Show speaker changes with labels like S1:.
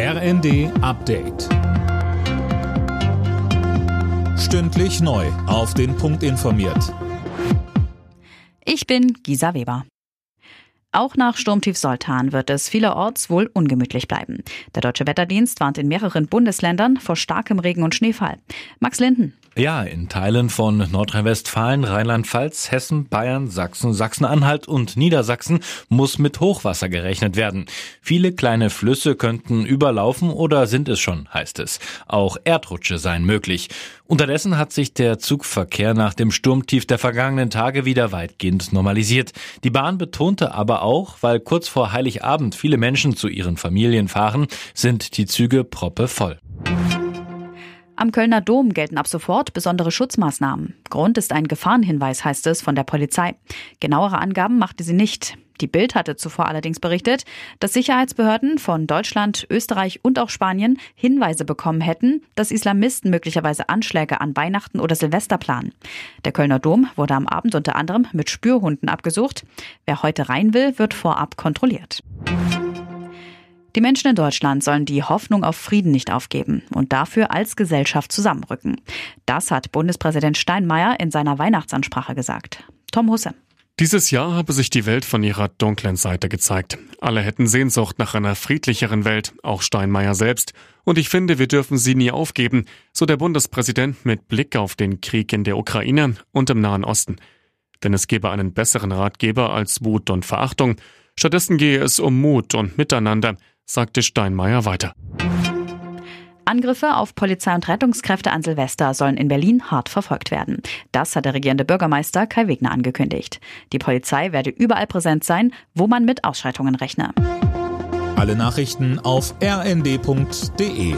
S1: RND Update. Stündlich neu. Auf den Punkt informiert.
S2: Ich bin Gisa Weber. Auch nach Sturmtief Soltan wird es vielerorts wohl ungemütlich bleiben. Der Deutsche Wetterdienst warnt in mehreren Bundesländern vor starkem Regen und Schneefall. Max Linden.
S3: Ja, in Teilen von Nordrhein-Westfalen, Rheinland-Pfalz, Hessen, Bayern, Sachsen, Sachsen-Anhalt und Niedersachsen muss mit Hochwasser gerechnet werden. Viele kleine Flüsse könnten überlaufen oder sind es schon, heißt es. Auch Erdrutsche seien möglich. Unterdessen hat sich der Zugverkehr nach dem Sturmtief der vergangenen Tage wieder weitgehend normalisiert. Die Bahn betonte aber auch, weil kurz vor Heiligabend viele Menschen zu ihren Familien fahren, sind die Züge proppe voll.
S2: Am Kölner Dom gelten ab sofort besondere Schutzmaßnahmen. Grund ist ein Gefahrenhinweis, heißt es von der Polizei. Genauere Angaben machte sie nicht. Die Bild hatte zuvor allerdings berichtet, dass Sicherheitsbehörden von Deutschland, Österreich und auch Spanien Hinweise bekommen hätten, dass Islamisten möglicherweise Anschläge an Weihnachten oder Silvester planen. Der Kölner Dom wurde am Abend unter anderem mit Spürhunden abgesucht. Wer heute rein will, wird vorab kontrolliert. Die Menschen in Deutschland sollen die Hoffnung auf Frieden nicht aufgeben und dafür als Gesellschaft zusammenrücken. Das hat Bundespräsident Steinmeier in seiner Weihnachtsansprache gesagt. Tom Husse.
S4: Dieses Jahr habe sich die Welt von ihrer dunklen Seite gezeigt. Alle hätten Sehnsucht nach einer friedlicheren Welt, auch Steinmeier selbst. Und ich finde, wir dürfen sie nie aufgeben, so der Bundespräsident mit Blick auf den Krieg in der Ukraine und im Nahen Osten. Denn es gebe einen besseren Ratgeber als Wut und Verachtung. Stattdessen gehe es um Mut und Miteinander, sagte Steinmeier weiter.
S2: Angriffe auf Polizei und Rettungskräfte an Silvester sollen in Berlin hart verfolgt werden. Das hat der regierende Bürgermeister Kai Wegner angekündigt. Die Polizei werde überall präsent sein, wo man mit Ausschreitungen rechne.
S1: Alle Nachrichten auf rnd.de